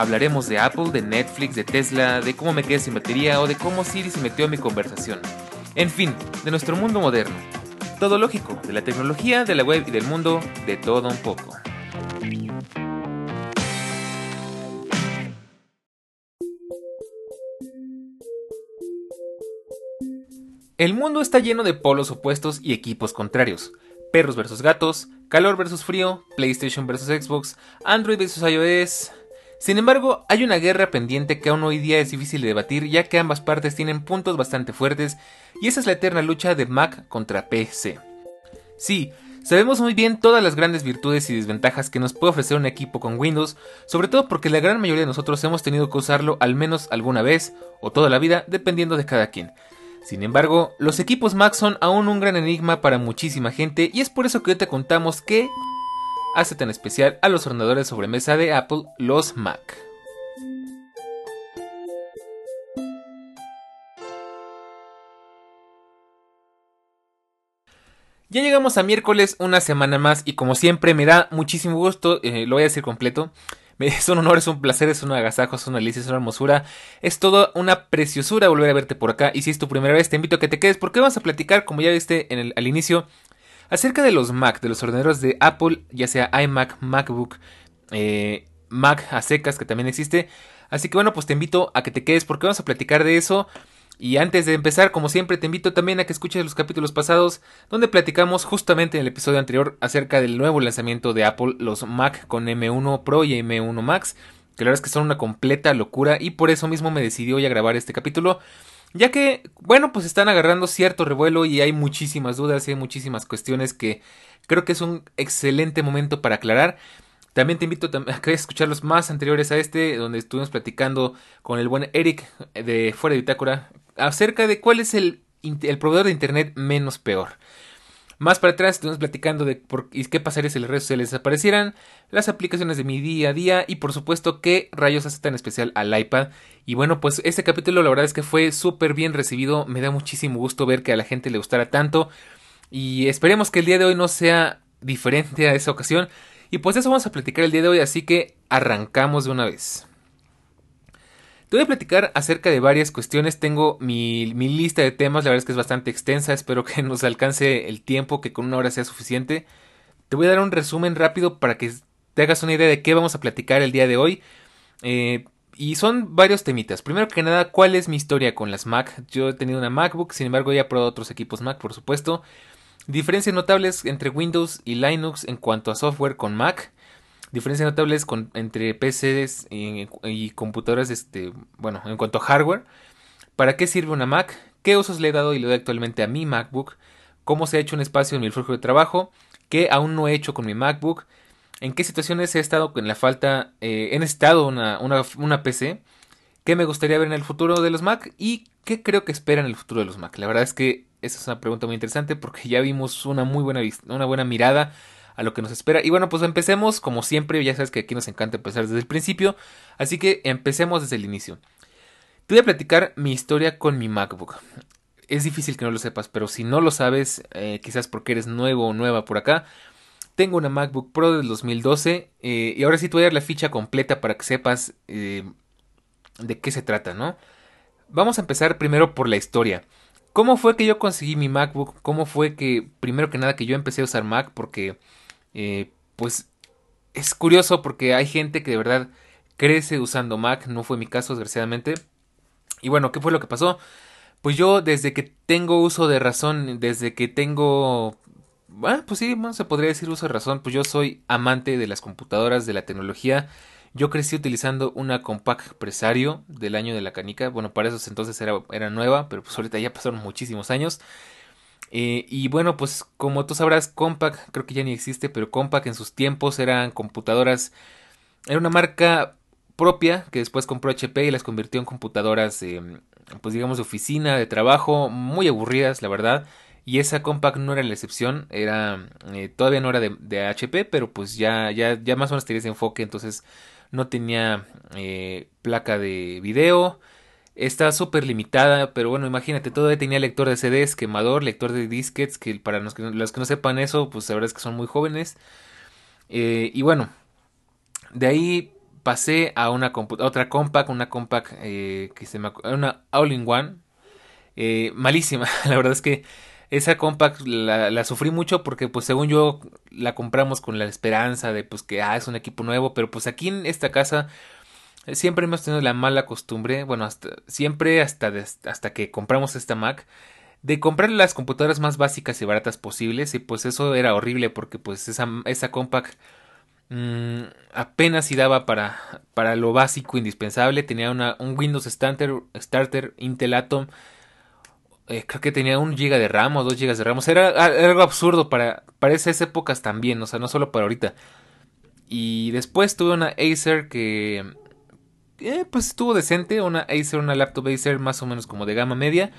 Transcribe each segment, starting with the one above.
Hablaremos de Apple, de Netflix, de Tesla, de cómo me quedé sin batería o de cómo Siri se metió en mi conversación. En fin, de nuestro mundo moderno. Todo lógico, de la tecnología, de la web y del mundo, de todo un poco. El mundo está lleno de polos opuestos y equipos contrarios. Perros versus gatos, calor versus frío, PlayStation versus Xbox, Android versus iOS, sin embargo, hay una guerra pendiente que aún hoy día es difícil de debatir ya que ambas partes tienen puntos bastante fuertes y esa es la eterna lucha de Mac contra PC. Sí, sabemos muy bien todas las grandes virtudes y desventajas que nos puede ofrecer un equipo con Windows, sobre todo porque la gran mayoría de nosotros hemos tenido que usarlo al menos alguna vez o toda la vida dependiendo de cada quien. Sin embargo, los equipos Mac son aún un gran enigma para muchísima gente y es por eso que hoy te contamos que hace tan especial a los ordenadores sobremesa de Apple, los Mac. Ya llegamos a miércoles, una semana más, y como siempre me da muchísimo gusto, eh, lo voy a decir completo. Es un honor, es un placer, es un agasajo, es una delicia, es una hermosura. Es toda una preciosura volver a verte por acá. Y si es tu primera vez, te invito a que te quedes porque vamos a platicar, como ya viste al inicio, acerca de los Mac, de los ordenadores de Apple, ya sea iMac, MacBook, eh, Mac a secas, que también existe. Así que bueno, pues te invito a que te quedes porque vamos a platicar de eso. Y antes de empezar, como siempre, te invito también a que escuches los capítulos pasados, donde platicamos justamente en el episodio anterior acerca del nuevo lanzamiento de Apple, los Mac con M1 Pro y M1 Max, que la verdad es que son una completa locura y por eso mismo me decidí hoy a grabar este capítulo ya que, bueno, pues están agarrando cierto revuelo y hay muchísimas dudas y hay muchísimas cuestiones que creo que es un excelente momento para aclarar. También te invito a escuchar los más anteriores a este, donde estuvimos platicando con el buen Eric de Fuera de Bitácora acerca de cuál es el, el proveedor de internet menos peor. Más para atrás estuvimos platicando de por, qué pasaría si las redes sociales desaparecieran, las aplicaciones de mi día a día y por supuesto qué rayos hace tan especial al iPad. Y bueno, pues este capítulo la verdad es que fue súper bien recibido, me da muchísimo gusto ver que a la gente le gustara tanto y esperemos que el día de hoy no sea diferente a esa ocasión. Y pues eso vamos a platicar el día de hoy, así que arrancamos de una vez. Te voy a platicar acerca de varias cuestiones. Tengo mi, lista de temas, la verdad es que es bastante extensa. Espero que nos alcance el tiempo, que con una hora sea suficiente. Te voy a dar un resumen rápido para que te hagas una idea de qué vamos a platicar el día de hoy. Eh, y son varios temitas. Primero que nada, ¿cuál es mi historia con las Mac? Yo he tenido una MacBook, sin embargo ya he probado otros equipos Mac, por supuesto. Diferencias notables entre Windows y Linux en cuanto a software con Mac diferencias notables con, entre PCs y, computadoras, este, bueno, en cuanto a hardware. ¿Para qué sirve una Mac? ¿Qué usos le he dado y le doy actualmente a mi MacBook? ¿Cómo se ha hecho un espacio en mi flujo de trabajo? ¿Qué aún no he hecho con mi MacBook? ¿En qué situaciones he estado con la falta, eh, he una, una, una PC? ¿Qué me gustaría ver en el futuro de los Mac? ¿Y qué creo que espera en el futuro de los Mac? La verdad es que esa es una pregunta muy interesante porque ya vimos una muy buena, una buena mirada a lo que nos espera. Y bueno, pues empecemos como siempre, ya sabes que aquí nos encanta empezar desde el principio, así que empecemos desde el inicio. Te voy a platicar mi historia con mi MacBook. Es difícil que no lo sepas, pero si no lo sabes, eh, quizás porque eres nuevo o nueva por acá, tengo una MacBook Pro del 2012 eh, y ahora sí te voy a dar la ficha completa para que sepas eh, de qué se trata, ¿no? Vamos a empezar primero por la historia. ¿Cómo fue que yo conseguí mi MacBook? ¿Cómo fue que, primero que nada, que yo empecé a usar Mac? Porque eh, pues es curioso porque hay gente que de verdad crece usando Mac, no fue mi caso desgraciadamente. Y bueno, ¿qué fue lo que pasó? Pues yo desde que tengo uso de razón, desde que tengo... Bueno, pues sí, se podría decir uso de razón, pues yo soy amante de las computadoras, de la tecnología. Yo crecí utilizando una Compaq Presario del año de la canica. Bueno, para esos entonces era, era nueva, pero pues ahorita ya pasaron muchísimos años. Eh, y bueno, pues como tú sabrás, Compaq creo que ya ni existe, pero Compaq en sus tiempos eran computadoras, era una marca propia que después compró HP y las convirtió en computadoras pues digamos, de oficina, de trabajo, muy aburridas, la verdad. Y esa compact no era la excepción, era eh, todavía no era de, HP, pero pues ya, ya, ya más o menos tenía ese enfoque, entonces no tenía eh, placa de video, está súper limitada, pero bueno, imagínate, todavía tenía lector de CDs, quemador, lector de disquets, que para los que, no sepan eso, pues la verdad es que son muy jóvenes. Eh, y bueno, de ahí pasé a una otra compact, una compact que se me una all-in-one, malísima, la verdad es que esa compact la, sufrí mucho porque pues según yo la compramos con la esperanza de pues que ah, es un equipo nuevo, pero pues aquí en esta casa eh, siempre hemos tenido la mala costumbre, bueno, hasta, siempre hasta, hasta que compramos esta Mac, de comprar las computadoras más básicas y baratas posibles y pues eso era horrible porque pues esa, esa compact mm, apenas si daba para, para lo básico indispensable, tenía una, un Windows Starter, Intel Atom eh, creo que tenía un giga de RAM o dos gigas de RAM. Sea, era, algo absurdo para, para esas épocas también, o sea, no solo para ahorita. Y después tuve una Acer que... Eh, pues estuvo decente, una Acer, una laptop Acer más o menos como de gama media.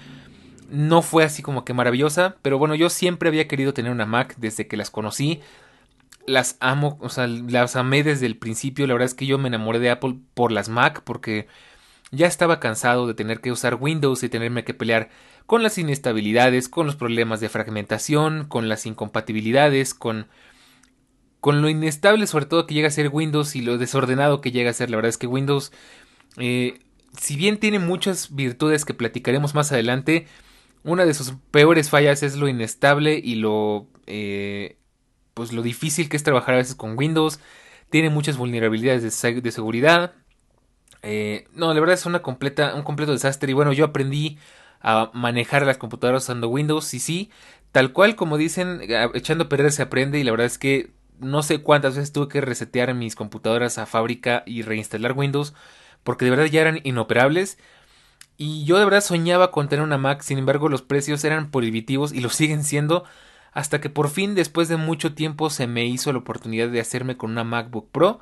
No fue así como que maravillosa, pero bueno, yo siempre había querido tener una Mac desde que las conocí. Las amo, o sea, las amé desde el principio. La verdad es que yo me enamoré de Apple por las Mac, porque ya estaba cansado de tener que usar Windows y tenerme que pelear con las inestabilidades, con los problemas de fragmentación, con las incompatibilidades, con, con lo inestable sobre todo que llega a ser Windows y lo desordenado que llega a ser. La verdad es que Windows, eh, si bien tiene muchas virtudes que platicaremos más adelante, una de sus peores fallas es lo inestable y lo, eh, pues lo difícil que es trabajar a veces con Windows. Tiene muchas vulnerabilidades de, seguridad. Eh, no, la verdad es una completa, un completo desastre. Y bueno, yo aprendí a manejar las computadoras usando Windows y sí, tal cual como dicen, echando a perder se aprende y la verdad es que no sé cuántas veces tuve que resetear mis computadoras a fábrica y reinstalar Windows porque de verdad ya eran inoperables y yo de verdad soñaba con tener una Mac, sin embargo los precios eran prohibitivos y lo siguen siendo hasta que por fin después de mucho tiempo se me hizo la oportunidad de hacerme con una MacBook Pro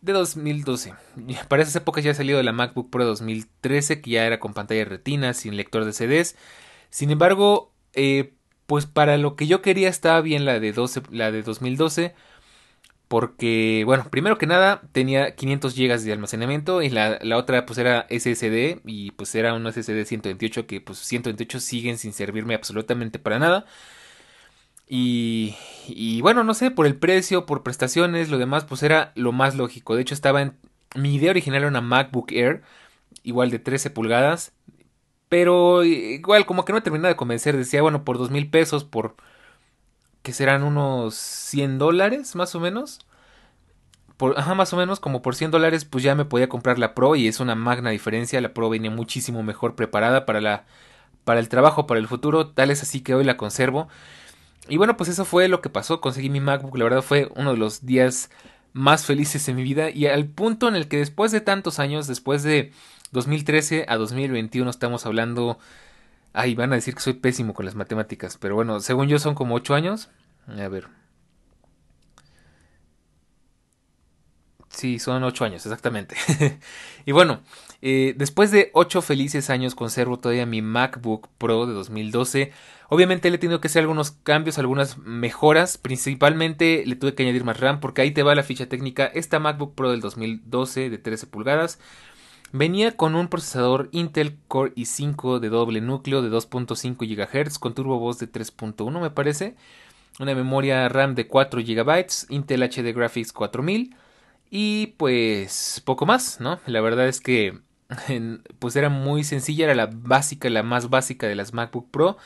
de 2012. Para esas épocas ya ha salido de la MacBook Pro 2013, que ya era con pantalla retina, sin lector de CDs. Sin embargo, eh, pues para lo que yo quería estaba bien la de, 12, la de 2012. Porque, bueno, primero que nada tenía 500 GB de almacenamiento y la, la, otra pues era SSD y pues era un SSD 128 que pues 128 siguen sin servirme absolutamente para nada. Y, y bueno, no sé, por el precio, por prestaciones, lo demás, pues era lo más lógico. De hecho, estaba en. Mi idea original era una MacBook Air, igual de 13 pulgadas. Pero igual, como que no me terminaba de convencer. Decía, bueno, por dos mil pesos, por. que serán unos 100 dólares, más o menos. Por, ajá, más o menos, como por 100 dólares, pues ya me podía comprar la Pro y es una magna diferencia. La Pro venía muchísimo mejor preparada para la. para el trabajo, para el futuro. Tal es así que hoy la conservo. Y bueno, pues eso fue lo que pasó. Conseguí mi MacBook. La verdad fue uno de los días más felices en mi vida. Y al punto en el que después de tantos años, después de 2013 a 2021, estamos hablando. Ay, van a decir que soy pésimo con las matemáticas. Pero bueno, según yo son como 8 años. A ver. Sí, son 8 años, exactamente. y bueno, eh, después de 8 felices años conservo todavía mi MacBook Pro de 2012 Obviamente le he tenido que hacer algunos cambios, algunas mejoras. Principalmente le tuve que añadir más RAM porque ahí te va la ficha técnica. Esta MacBook Pro del 2012 de 13 pulgadas venía con un procesador Intel Core i5 de doble núcleo de 2.5 GHz con turbo voz de 3.1 me parece. Una memoria RAM de 4 GB, Intel HD Graphics 4000 y pues poco más, ¿no? La verdad es que pues era muy sencilla, era la básica, la más básica de las MacBook Pro.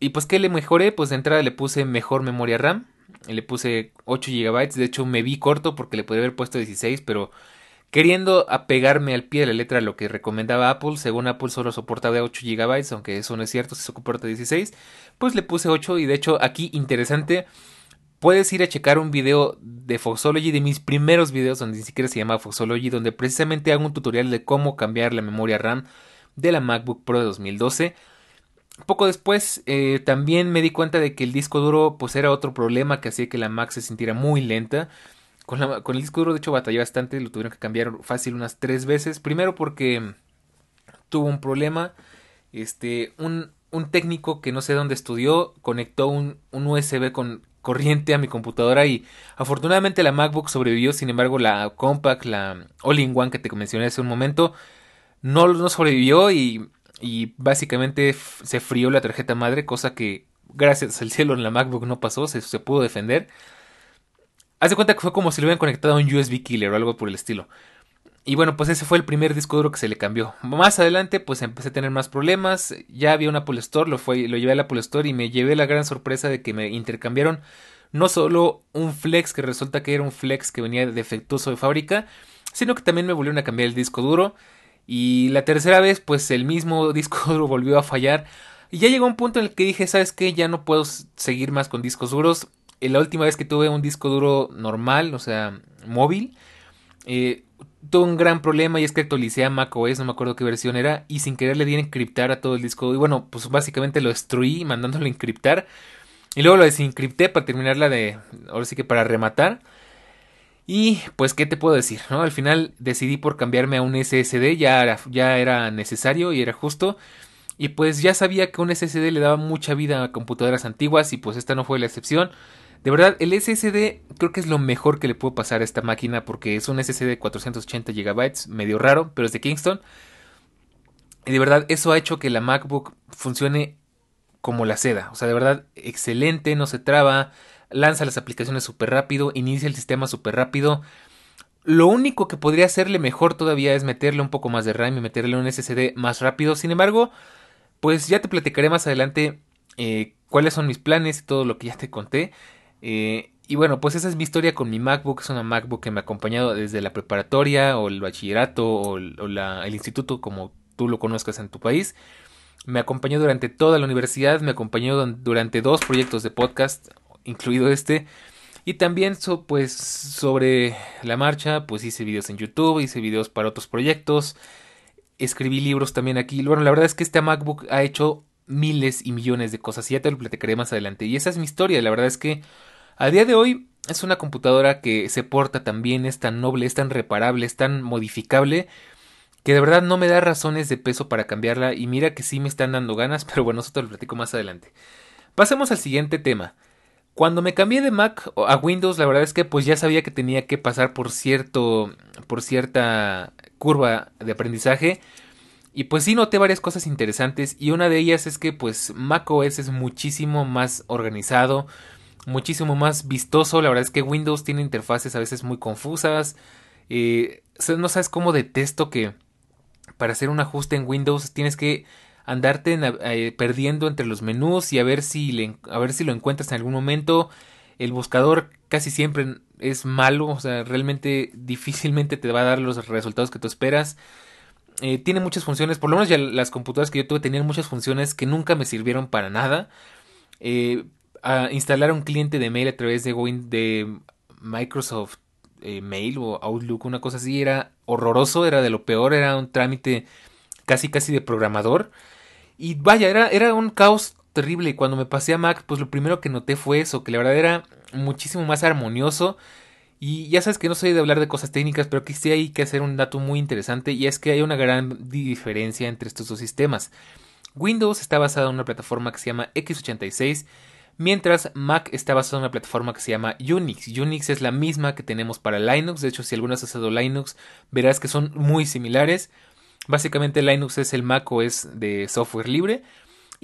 Y pues, ¿qué le mejoré? Pues de entrada le puse mejor memoria RAM. Le puse 8 GB. De hecho, me vi corto porque le podría haber puesto 16, pero queriendo apegarme al pie de la letra a lo que recomendaba Apple, según Apple solo soportaba 8 GB, aunque eso no es cierto, se soporta 16, pues le puse 8 y de hecho aquí interesante, puedes ir a checar un video de Foxology, de mis primeros videos donde ni siquiera se llama Foxology, donde precisamente hago un tutorial de cómo cambiar la memoria RAM de la MacBook Pro de 2012 poco después eh, también me di cuenta de que el disco duro pues era otro problema que hacía que la Mac se sintiera muy lenta. Con, la, con el disco duro de hecho batallé bastante, lo tuvieron que cambiar fácil unas tres veces. Primero porque tuvo un problema. Este, un, un técnico que no sé dónde estudió conectó un, un USB con corriente a mi computadora y afortunadamente la MacBook sobrevivió, sin embargo la Compact, la All-in-One que te mencioné hace un momento, no, no sobrevivió y, y básicamente se frió la tarjeta madre, cosa que gracias al cielo en la MacBook no pasó, se, se pudo defender. Haz de cuenta que fue como si lo hubieran conectado a un USB killer o algo por el estilo. Y bueno, pues ese fue el primer disco duro que se le cambió. Más adelante, pues empecé a tener más problemas. Ya había un Apple Store, lo, fue, lo llevé al Apple Store y me llevé la gran sorpresa de que me intercambiaron no solo un flex, que resulta que era un flex que venía defectuoso de fábrica, sino que también me volvieron a cambiar el disco duro. Y la tercera vez, pues el mismo disco duro volvió a fallar. Y ya llegó un punto en el que dije, ¿sabes qué? Ya no puedo seguir más con discos duros. La última vez que tuve un disco duro normal, o sea, móvil, eh, tuve un gran problema y es que actualicé a macOS, no me acuerdo qué versión era, y sin querer le di encriptar a todo el disco. Y bueno, pues básicamente lo destruí mandándolo a encriptar. Y luego lo desencripté para terminarla de. Ahora sí que para rematar. Y pues, ¿qué te puedo decir? ¿no? Al final decidí por cambiarme a un SSD, ya era, ya era necesario y era justo. Y pues ya sabía que un SSD le daba mucha vida a computadoras antiguas y pues esta no fue la excepción. De verdad, el SSD creo que es lo mejor que le puedo pasar a esta máquina porque es un SSD de 480 GB, medio raro, pero es de Kingston. Y de verdad, eso ha hecho que la MacBook funcione como la seda. O sea, de verdad, excelente, no se traba, lanza las aplicaciones súper rápido, inicia el sistema súper rápido. Lo único que podría hacerle mejor todavía es meterle un poco más de RAM y meterle un SSD más rápido. Sin embargo, pues ya te platicaré más adelante eh, cuáles son mis planes y todo lo que ya te conté. Eh, y bueno, pues esa es mi historia con mi MacBook. Es una MacBook que me ha acompañado desde la preparatoria o el bachillerato o, el instituto como tú lo conozcas en tu país. Me acompañó durante toda la universidad, me acompañó durante dos proyectos de podcast, incluido este. Y también pues sobre la marcha, pues hice videos en YouTube, hice videos para otros proyectos, escribí libros también aquí. Bueno, la verdad es que este MacBook ha hecho miles y millones de cosas y ya te lo platicaré más adelante. Y esa es mi historia, la verdad es que a día de hoy es una computadora que se porta tan bien, es tan noble, es tan reparable, es tan modificable, que de verdad no me da razones de peso para cambiarla y mira que sí me están dando ganas, pero bueno, eso te lo platico más adelante. Pasemos al siguiente tema. Cuando me cambié de Mac a Windows, la verdad es que pues ya sabía que tenía que pasar por cierto por cierta curva de aprendizaje y pues sí noté varias cosas interesantes y una de ellas es que pues macOS es muchísimo más organizado, muchísimo más vistoso. La verdad es que Windows tiene interfaces a veces muy confusas. Eh, no sabes cómo detesto que para hacer un ajuste en Windows tienes que andarte eh, perdiendo entre los menús y a ver si a ver si lo encuentras en algún momento. El buscador casi siempre es malo, o sea, realmente difícilmente te va a dar los resultados que tú esperas. Eh, tiene muchas funciones, por lo menos ya las computadoras que yo tuve tenían muchas funciones que nunca me sirvieron para nada. Eh, instalar un cliente de mail a través de, de Microsoft eh, Mail o Outlook, una cosa así, era horroroso, era de lo peor, era un trámite casi casi de programador. Y vaya, era, era un caos terrible. Y cuando me pasé a Mac, pues lo primero que noté fue eso, que la verdad era muchísimo más armonioso y ya sabes que no soy de hablar de cosas técnicas, pero aquí sí hay que hacer un dato muy interesante y es que hay una gran diferencia entre estos dos sistemas. Windows está basado en una plataforma que se llama x86, mientras Mac está basado en una plataforma que se llama Unix. Unix es la misma que tenemos para Linux, de hecho si alguna has usado Linux verás que son muy similares. Básicamente Linux es el Mac OS de software libre,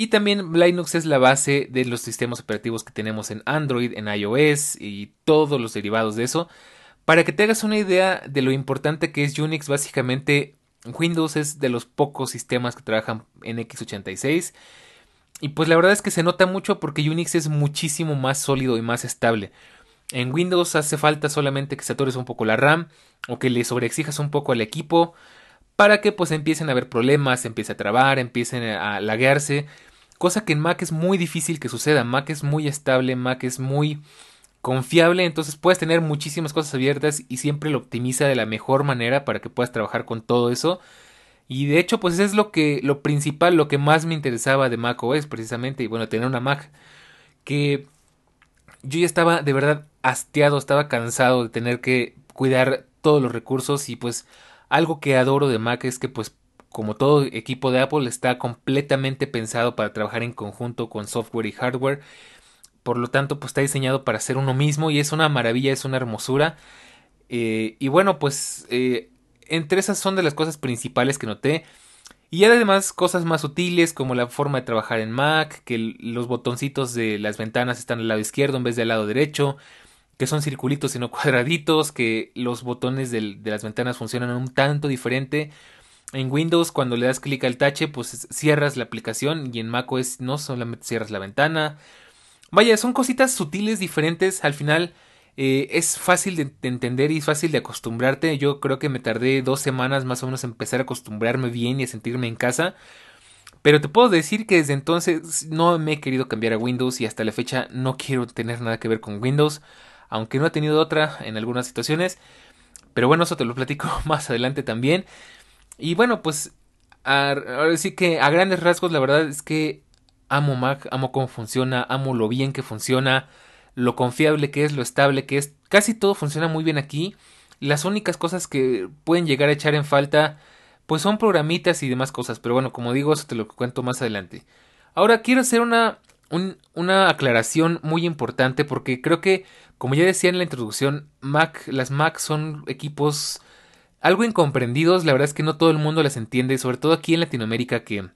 y también Linux es la base de los sistemas operativos que tenemos en Android, en iOS y todos los derivados de eso. Para que te hagas una idea de lo importante que es Unix, básicamente Windows es de los pocos sistemas que trabajan en x86. Y pues la verdad es que se nota mucho porque Unix es muchísimo más sólido y más estable. En Windows hace falta solamente que satures un poco la RAM o que le sobreexijas un poco al equipo para que pues empiecen a haber problemas, empiece a trabar, empiecen a laguearse Cosa que en Mac es muy difícil que suceda. Mac es muy estable, Mac es muy confiable, entonces puedes tener muchísimas cosas abiertas y siempre lo optimiza de la mejor manera para que puedas trabajar con todo eso. Y de hecho, pues es lo que lo principal, lo que más me interesaba de Mac OS precisamente y bueno, tener una Mac que yo ya estaba de verdad hastiado, estaba cansado de tener que cuidar todos los recursos y pues algo que adoro de Mac es que pues como todo equipo de Apple, está completamente pensado para trabajar en conjunto con software y hardware. Por lo tanto, pues está diseñado para ser uno mismo y es una maravilla, es una hermosura. Eh, y bueno, pues eh, entre esas son de las cosas principales que noté. Y además cosas más sutiles como la forma de trabajar en Mac, que los botoncitos de las ventanas están al lado izquierdo en vez del lado derecho, que son circulitos y no cuadraditos, que los botones de las ventanas funcionan un tanto diferente. En Windows cuando le das clic al tache pues cierras la aplicación y en macOS no solamente cierras la ventana. Vaya, son cositas sutiles diferentes al final eh, es fácil de, entender y fácil de acostumbrarte. Yo creo que me tardé dos semanas más o menos en empezar a acostumbrarme bien y a sentirme en casa. Pero te puedo decir que desde entonces no me he querido cambiar a Windows y hasta la fecha no quiero tener nada que ver con Windows. Aunque no he tenido otra en algunas situaciones. Pero bueno, eso te lo platico más adelante también. Y bueno, pues ahora sí que a grandes rasgos la verdad es que amo Mac, amo cómo funciona, amo lo bien que funciona lo confiable que es, lo estable que es. Casi todo funciona muy bien aquí. Las únicas cosas que pueden llegar a echar en falta, pues son programitas y demás cosas. Pero bueno, como digo, eso te lo cuento más adelante. Ahora quiero hacer una, una aclaración muy importante porque creo que, como ya decía en la introducción, Mac, las Mac son equipos algo incomprendidos. La verdad es que no todo el mundo las entiende, sobre todo aquí en Latinoamérica que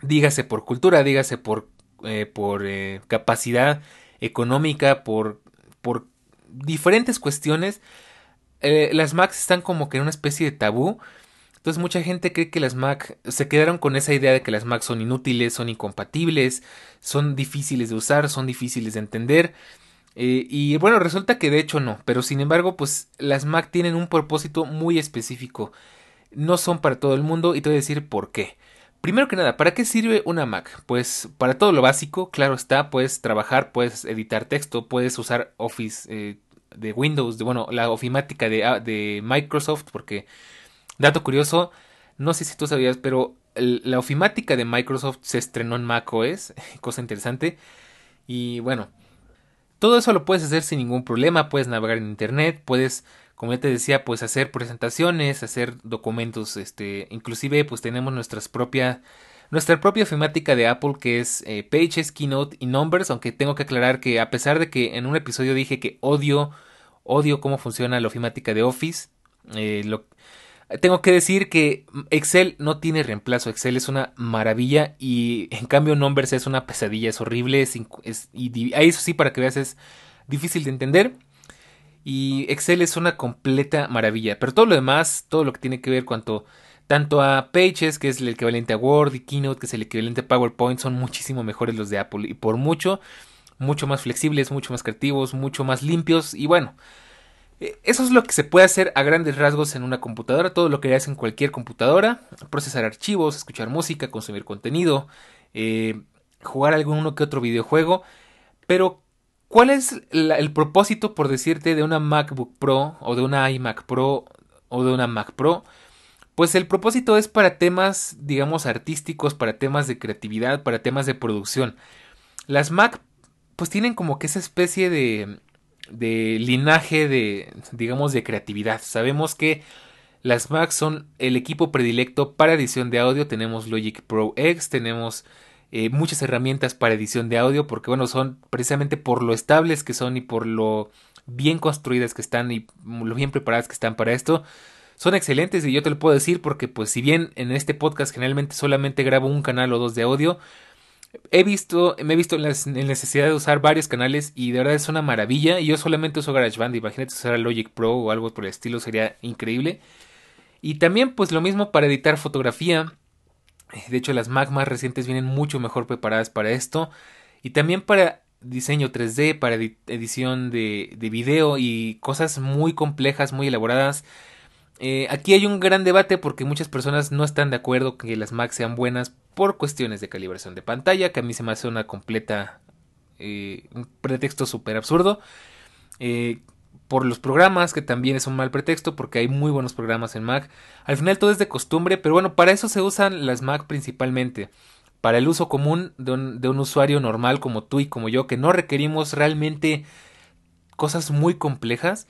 dígase por cultura, dígase por, eh, por eh, capacidad económica, por, por diferentes cuestiones, eh, las Macs están como que en una especie de tabú. Entonces mucha gente cree que las Mac se quedaron con esa idea de que las Mac son inútiles, son incompatibles, son difíciles de usar, son difíciles de entender. Eh, y bueno, resulta que de hecho no, pero sin embargo, pues las Mac tienen un propósito muy específico. No son para todo el mundo y te voy a decir por qué. Primero que nada, ¿para qué sirve una Mac? Pues para todo lo básico, claro está, puedes trabajar, puedes editar texto, puedes usar Office eh, de Windows, bueno, la ofimática de, ah, de, Microsoft, porque, dato curioso, no sé si tú sabías, pero la ofimática de Microsoft se estrenó en Mac OS, cosa interesante, y bueno, todo eso lo puedes hacer sin ningún problema, puedes navegar en Internet, puedes como ya te decía, pues hacer presentaciones, hacer documentos, este, inclusive pues tenemos nuestras propia, nuestra propia ofimática de Apple que es eh, Pages, Keynote y Numbers, aunque tengo que aclarar que a pesar de que en un episodio dije que odio, odio cómo funciona la ofimática de Office, eh, tengo que decir que Excel no tiene reemplazo. Excel es una maravilla y en cambio Numbers es una pesadilla, es horrible. Es, es, y eso sí, para que veas, es difícil de entender. Y Excel es una completa maravilla. Pero todo lo demás, todo lo que tiene que ver cuanto tanto a Pages, que es el equivalente a Word, y Keynote, que es el equivalente a PowerPoint, son muchísimo mejores los de Apple. Y por mucho, mucho más flexibles, mucho más creativos, mucho más limpios. Y bueno, eh, eso es lo que se puede hacer a grandes rasgos en una computadora. Todo lo que haces en cualquier computadora. Procesar archivos, escuchar música, consumir contenido, eh, jugar algún que otro videojuego. Pero ¿Cuál es el propósito, por decirte, de una MacBook Pro o de una iMac Pro o de una Mac Pro? Pues el propósito es para temas, digamos, artísticos, para temas de creatividad, para temas de producción. Las Mac, pues tienen como que esa especie de, de linaje de, digamos, de creatividad. Sabemos que las Mac son el equipo predilecto para edición de audio. Tenemos Logic Pro X, tenemos eh, muchas herramientas para edición de audio porque bueno son precisamente por lo estables que son y por lo bien construidas que están y lo bien preparadas que están para esto son excelentes y yo te lo puedo decir porque pues si bien en este podcast generalmente solamente grabo un canal o dos de audio he visto me he visto en la necesidad de usar varios canales y de verdad es una maravilla. Y yo solamente uso GarageBand imagínate usar Logic Pro o algo por el estilo sería increíble. Y también pues lo mismo para editar fotografía de hecho, las Mac más recientes vienen mucho mejor preparadas para esto. Y también para diseño 3D, para edición de, de video y cosas muy complejas, muy elaboradas. Eh, aquí hay un gran debate porque muchas personas no están de acuerdo que las Mac sean buenas por cuestiones de calibración de pantalla, que a mí se me hace una completa... Eh, un pretexto súper absurdo. Eh, por los programas, que también es un mal pretexto porque hay muy buenos programas en Mac. Al final todo es de costumbre, pero bueno, para eso se usan las Mac principalmente. Para el uso común de un, usuario normal como tú y como yo, que no requerimos realmente cosas muy complejas.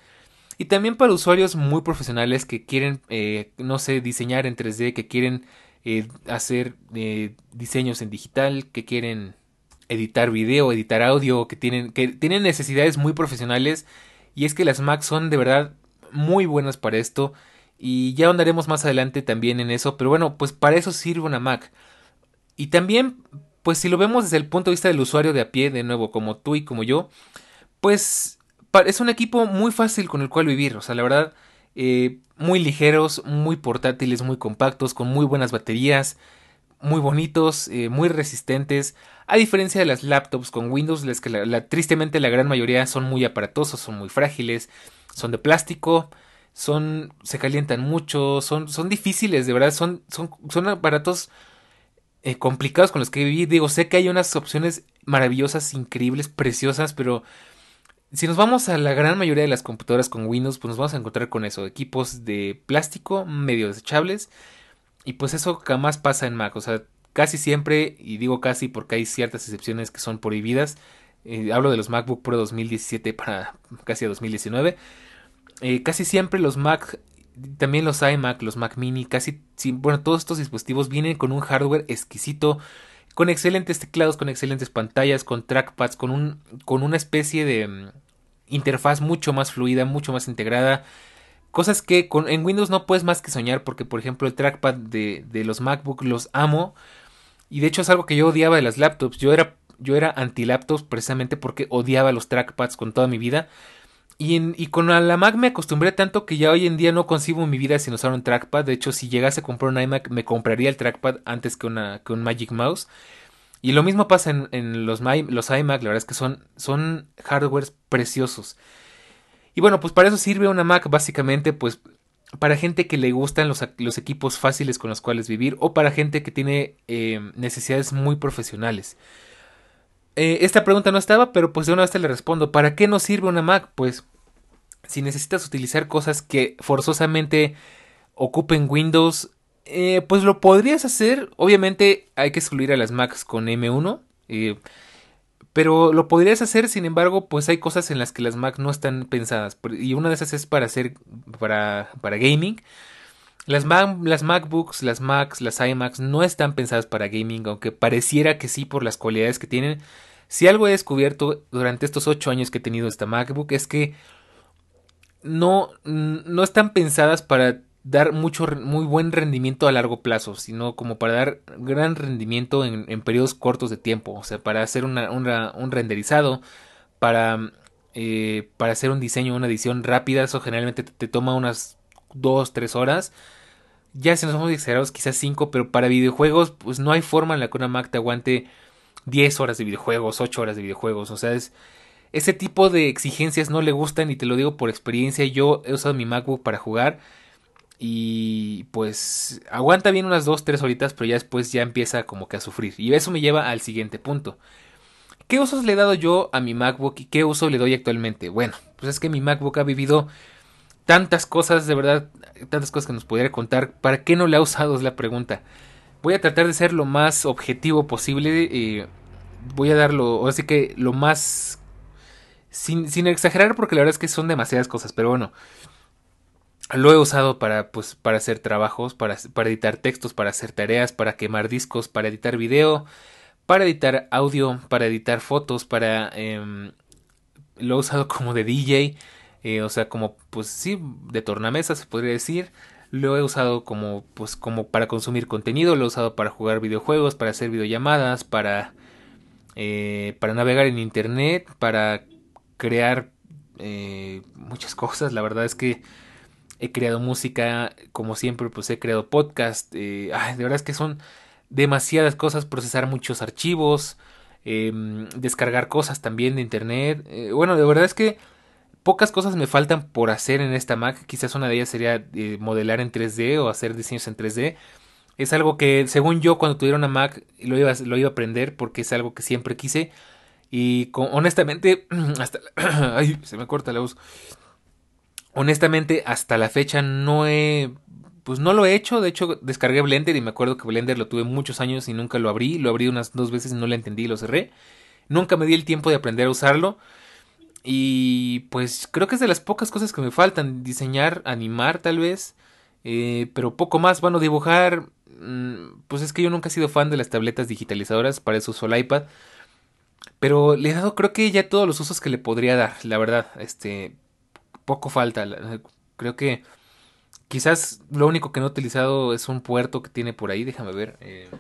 Y también para usuarios muy profesionales que quieren, eh, no sé, diseñar en 3D, que quieren eh, hacer eh, diseños en digital, que quieren editar video, editar audio, que tienen, que tienen necesidades muy profesionales. Y es que las Mac son de verdad muy buenas para esto. Y ya andaremos más adelante también en eso. Pero bueno, pues para eso sirve una Mac. Y también, pues si lo vemos desde el punto de vista del usuario de a pie, de nuevo, como tú y como yo, pues es un equipo muy fácil con el cual vivir. O sea, la verdad, eh, muy ligeros, muy portátiles, muy compactos, con muy buenas baterías, muy bonitos, eh, muy resistentes. A diferencia de las laptops con Windows, las que la, tristemente la gran mayoría son muy aparatosos, son muy frágiles, son de plástico, son se calientan mucho, son, son difíciles, de verdad, son, son, son aparatos eh, complicados con los que viví. Digo, sé que hay unas opciones maravillosas, increíbles, preciosas, pero si nos vamos a la gran mayoría de las computadoras con Windows, pues nos vamos a encontrar con eso, equipos de plástico medio desechables. Y pues eso jamás pasa en Mac, o sea, casi siempre, y digo casi porque hay ciertas excepciones que son prohibidas, eh, hablo de los MacBook Pro 2017 para casi 2019, eh, casi siempre los Mac, también los iMac, los Mac mini, casi, bueno, todos estos dispositivos vienen con un hardware exquisito, con excelentes teclados, con excelentes pantallas, con trackpads, con, un, con una especie de mm, interfaz mucho más fluida, mucho más integrada. Cosas que en Windows no puedes más que soñar porque, por ejemplo, el trackpad de, de los MacBook los amo. Y de hecho es algo que yo odiaba de las laptops. Yo era, yo era anti-laptops precisamente porque odiaba los trackpads con toda mi vida. Y, en, y, con la Mac me acostumbré tanto que ya hoy en día no concibo mi vida sin usar un trackpad. De hecho, si llegase a comprar un iMac, me compraría el trackpad antes que, una, que un Magic Mouse. Y lo mismo pasa en, en los, los, iMac, la verdad es que son, son hardwares preciosos. Y bueno, pues para eso sirve una Mac básicamente, pues para gente que le gustan los, equipos fáciles con los cuales vivir o para gente que tiene eh, necesidades muy profesionales. Eh, esta pregunta no estaba, pero pues de una vez te le respondo. ¿Para qué nos sirve una Mac? Pues si necesitas utilizar cosas que forzosamente ocupen Windows, eh, pues lo podrías hacer. Obviamente hay que excluir a las Macs con M1. Pero lo podrías hacer, sin embargo, pues hay cosas en las que las Mac no están pensadas. Y una de esas es para hacer, para, para gaming. Las, las MacBooks, las Macs, las iMacs no están pensadas para gaming, aunque pareciera que sí por las cualidades que tienen. Si algo he descubierto durante estos 8 años que he tenido esta MacBook es que no, no están pensadas para dar mucho, muy buen rendimiento a largo plazo, sino como para dar gran rendimiento en, en periodos cortos de tiempo, o sea, para hacer un renderizado, para, eh, para hacer un diseño, una edición rápida, eso generalmente te, te toma unas 2, 3 horas ya si nos somos exagerados, quizás 5, pero para videojuegos, pues no hay forma en la que una Mac te aguante 10 horas de videojuegos, 8 horas de videojuegos. O sea, es, ese tipo de exigencias no le gustan y te lo digo por experiencia. Yo he usado mi MacBook para jugar y pues aguanta bien unas 2, 3 horitas, pero ya después ya empieza como que a sufrir. Y eso me lleva al siguiente punto. ¿Qué usos le he dado yo a mi MacBook y qué uso le doy actualmente? Bueno, pues es que mi MacBook ha vivido tantas cosas, de verdad, tantas cosas que nos pudiera contar. ¿Para qué no le ha usado? Es la pregunta. Voy a tratar de ser lo más objetivo posible. Eh, voy a darlo, así que lo más... Sin, sin, exagerar porque la verdad es que son demasiadas cosas, pero bueno. Lo he usado para, pues, para hacer trabajos, para, para editar textos, para hacer tareas, para quemar discos, para editar video, para editar audio, para editar fotos, para... Eh, lo he usado como de DJ eh, o sea, como, pues sí, de tornamesa se podría decir. Lo he usado como, pues, como para consumir contenido, lo he usado para jugar videojuegos, para hacer videollamadas, para, eh, para navegar en internet, para crear eh, muchas cosas. La verdad es que he creado música, como siempre, pues he creado podcast. de verdad es que son demasiadas cosas, procesar muchos archivos, em, descargar cosas también de internet. bueno, de verdad es que Pocas cosas me faltan por hacer en esta Mac. Quizás una de ellas sería eh, modelar en 3D o hacer diseños en 3D. Es algo que, según yo, cuando tuviera una Mac, lo iba, lo iba a aprender porque es algo que siempre quise. Y honestamente, hasta... ay, se me corta la voz. Honestamente, hasta la fecha no he... Pues no lo he hecho. De hecho, descargué Blender y me acuerdo que Blender lo tuve muchos años y nunca lo abrí. Lo abrí unas dos veces y no lo entendí y lo cerré. Nunca me di el tiempo de aprender a usarlo. Y pues creo que es de las pocas cosas que me faltan. Diseñar, animar tal vez. Eh, pero poco más. Bueno, dibujar. Mm, pues es que yo nunca he sido fan de las tabletas digitalizadoras. Para eso uso el iPad. Pero le he dado creo que ya todos los usos que le podría dar. La verdad. Este. Poco falta. Creo que. Quizás lo único que no he utilizado es un puerto que tiene por ahí. Déjame ver. Eh,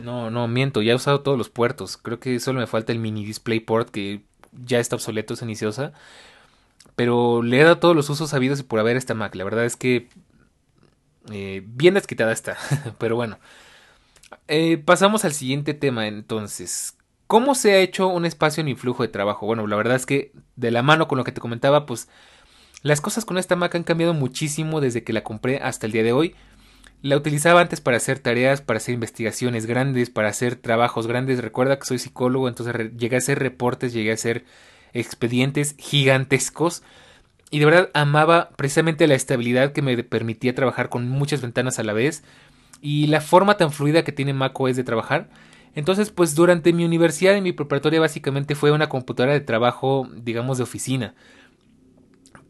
no, no, miento. Ya he usado todos los puertos. Creo que solo me falta el mini DisplayPort que ya está obsoleto, es iniciosa. Pero le he dado todos los usos sabidos y por haber esta Mac. La verdad es que eh, bien desquitada está. Pero bueno. Eh, pasamos al siguiente tema entonces. ¿Cómo se ha hecho un espacio en mi flujo de trabajo? Bueno, la verdad es que de la mano con lo que te comentaba, pues las cosas con esta Mac han cambiado muchísimo desde que la compré hasta el día de hoy. La utilizaba antes para hacer tareas, para hacer investigaciones grandes, para hacer trabajos grandes. Recuerda que soy psicólogo, entonces llegué a hacer reportes, llegué a hacer expedientes gigantescos. Y de verdad amaba precisamente la estabilidad que me permitía trabajar con muchas ventanas a la vez. Y la forma tan fluida que tiene macOS de trabajar. Entonces, pues durante mi universidad y mi preparatoria básicamente fue una computadora de trabajo, digamos, de oficina.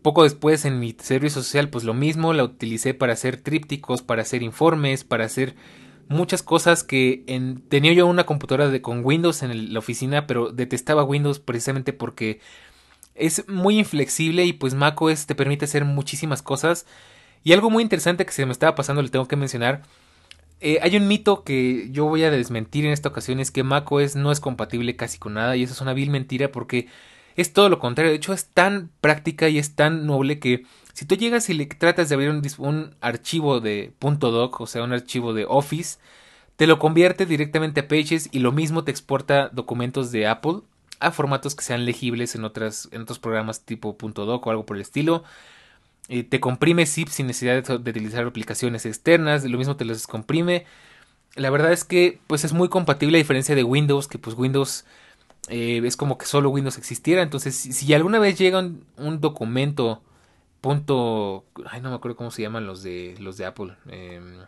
Poco después en mi servicio social pues lo mismo, la utilicé para hacer trípticos, para hacer informes, para hacer muchas cosas que en, tenía yo una computadora de, con Windows en la oficina, pero detestaba Windows precisamente porque es muy inflexible y pues macOS te permite hacer muchísimas cosas. Y algo muy interesante que se me estaba pasando, le tengo que mencionar. Eh, hay un mito que yo voy a desmentir en esta ocasión, es que macOS no es compatible casi con nada y eso es una vil mentira porque es todo lo contrario. De hecho, es tan práctica y es tan noble que si tú llegas y le tratas de abrir un, archivo de .doc, o sea, un archivo de Office, te lo convierte directamente a Pages y lo mismo te exporta documentos de Apple a formatos que sean legibles en, en otros programas tipo .doc o algo por el estilo. Eh, te comprime zip sin necesidad de, utilizar aplicaciones externas, lo mismo te los descomprime. La verdad es que pues es muy compatible a diferencia de Windows, que pues Windows eh, es como que solo Windows existiera. Entonces, si, alguna vez llega un, documento, punto, ay, no me acuerdo cómo se llaman los de los de Apple. Em,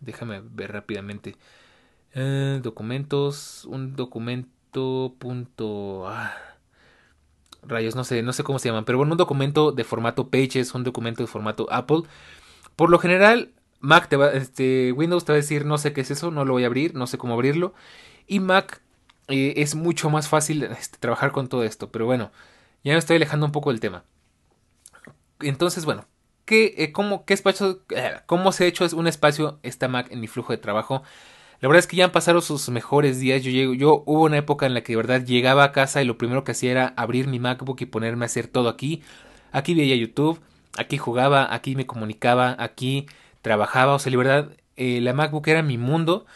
déjame ver rápidamente. Eh, documentos, un documento, punto, ah, rayos, no sé, no sé cómo se llaman, pero bueno, un documento de formato Pages, un documento de formato Apple. Por lo general, Mac te va, este, Windows te va a decir, no sé qué es eso, no lo voy a abrir, no sé cómo abrirlo. Y Mac eh, es mucho más fácil este, trabajar con todo esto. Pero bueno, ya me estoy alejando un poco del tema. Entonces, bueno, ¿qué, eh, cómo, qué espacio, eh, ¿cómo se ha hecho un espacio esta Mac en mi flujo de trabajo? La verdad es que ya han pasado sus mejores días. Yo, llego, yo hubo una época en la que de verdad llegaba a casa y lo primero que hacía era abrir mi MacBook y ponerme a hacer todo aquí. Aquí veía YouTube, aquí jugaba, aquí me comunicaba, aquí trabajaba. O sea, la verdad, la MacBook era mi mundo.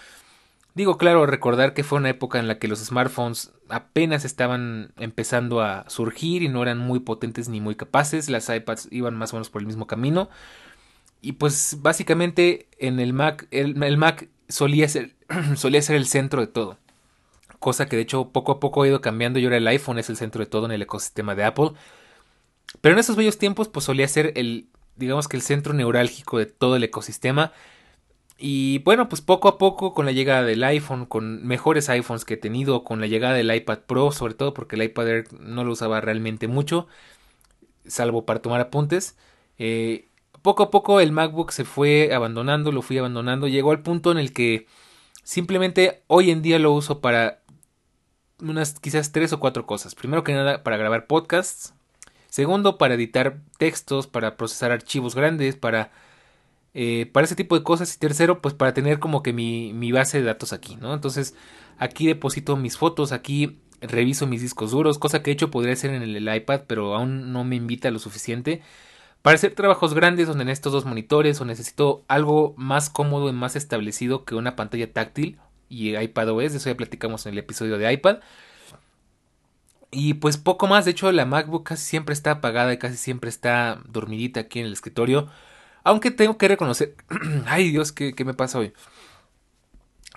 Digo, claro, recordar que fue una época en la que los smartphones apenas estaban empezando a surgir y no eran muy potentes ni muy capaces, las iPads iban más o menos por el mismo camino. Y pues básicamente en el Mac, el, Mac solía ser, solía ser el centro de todo. Cosa que de hecho poco a poco ha ido cambiando y ahora el iPhone es el centro de todo en el ecosistema de Apple. Pero en esos bellos tiempos pues solía ser el, digamos que el centro neurálgico de todo el ecosistema y bueno, pues poco a poco con la llegada del iPhone, con mejores iPhones que he tenido, con la llegada del iPad Pro, sobre todo porque el iPad Air no lo usaba realmente mucho, salvo para tomar apuntes. Eh, poco a poco el MacBook se fue abandonando, lo fui abandonando, llegó al punto en el que simplemente hoy en día lo uso para unas quizás tres o cuatro cosas. Primero que nada para grabar podcasts, segundo para editar textos, para procesar archivos grandes, para eh, para ese tipo de cosas y tercero pues para tener como que mi, mi base de datos aquí, ¿no? Entonces aquí deposito mis fotos, aquí reviso mis discos duros, cosa que hecho podría hacer en el, iPad pero aún no me invita lo suficiente. Para hacer trabajos grandes donde en estos dos monitores o necesito algo más cómodo y más establecido que una pantalla táctil y iPad OS, de eso ya platicamos en el episodio de iPad. Y pues poco más, de hecho la MacBook casi siempre está apagada y casi siempre está dormidita aquí en el escritorio. Aunque tengo que reconocer... Ay Dios, ¿qué, ¿qué, me pasa hoy?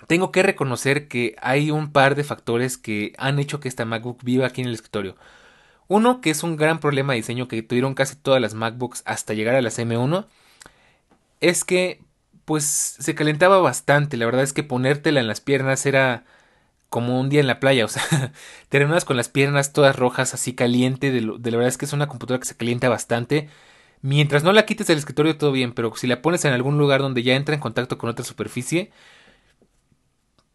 Tengo que reconocer que hay un par de factores que han hecho que esta MacBook viva aquí en el escritorio. Uno, que es un gran problema de diseño que tuvieron casi todas las MacBooks hasta llegar a las M1, es que pues se calentaba bastante. La verdad es que ponértela en las piernas era como un día en la playa, o sea, te renuevas con las piernas todas rojas, así caliente, de, de la verdad es que es una computadora que se calienta bastante. Mientras no la quites del escritorio todo bien, pero si la pones en algún lugar donde ya entra en contacto con otra superficie,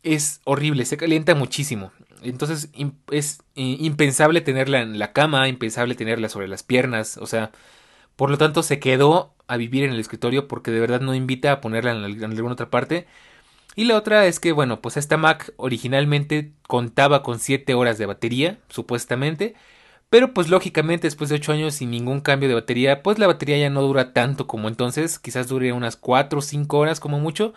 es horrible, se calienta muchísimo. Entonces es impensable tenerla en la cama, impensable tenerla sobre las piernas, o sea, por lo tanto se quedó a vivir en el escritorio porque de verdad no invita a ponerla en, alguna otra parte. Y la otra es que, bueno, pues esta Mac originalmente contaba con 7 horas de batería, supuestamente. Pero pues lógicamente después de 8 años sin ningún cambio de batería, pues la batería ya no dura tanto como entonces, quizás dure unas 4 o 5 horas como mucho.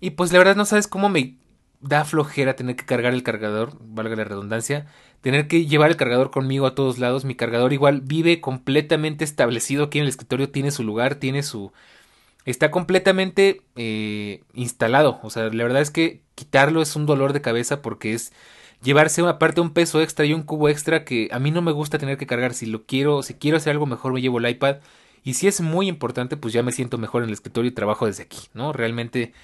Y pues la verdad no sabes cómo me da flojera tener que cargar el cargador, valga la redundancia, tener que llevar el cargador conmigo a todos lados. Mi cargador igual vive completamente establecido aquí en el escritorio, tiene su lugar, tiene su... Está completamente eh, instalado. O sea, la verdad es que quitarlo es un dolor de cabeza porque es llevarse una parte un peso extra y un cubo extra que a mí no me gusta tener que cargar. Si lo quiero, si quiero hacer algo mejor me llevo el iPad. Y si es muy importante, pues ya me siento mejor en el escritorio y trabajo desde aquí, ¿no? Realmente,